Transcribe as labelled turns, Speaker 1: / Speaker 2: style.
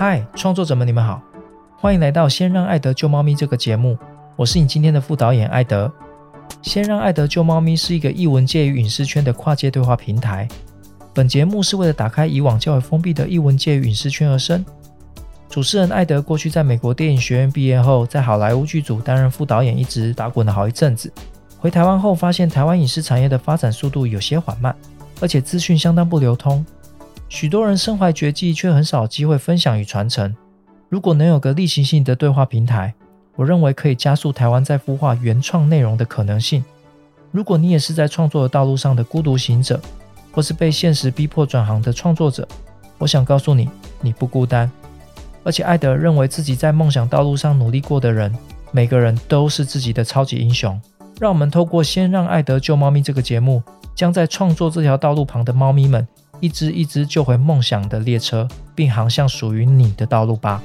Speaker 1: 嗨，创作者们，你们好，欢迎来到《先让爱德救猫咪》这个节目，我是你今天的副导演艾德。先让爱德救猫咪是一个艺文界与影视圈的跨界对话平台。本节目是为了打开以往较为封闭的艺文界与影视圈而生。主持人艾德过去在美国电影学院毕业后，在好莱坞剧组担任副导演，一直打滚了好一阵子。回台湾后，发现台湾影视产业的发展速度有些缓慢，而且资讯相当不流通。许多人身怀绝技，却很少机会分享与传承。如果能有个例行性的对话平台，我认为可以加速台湾在孵化原创内容的可能性。如果你也是在创作的道路上的孤独行者，或是被现实逼迫转行的创作者，我想告诉你，你不孤单。而且，艾德认为自己在梦想道路上努力过的人，每个人都是自己的超级英雄。让我们透过《先让爱德救猫咪》这个节目，将在创作这条道路旁的猫咪们，一只一只救回梦想的列车，并航向属于你的道路吧。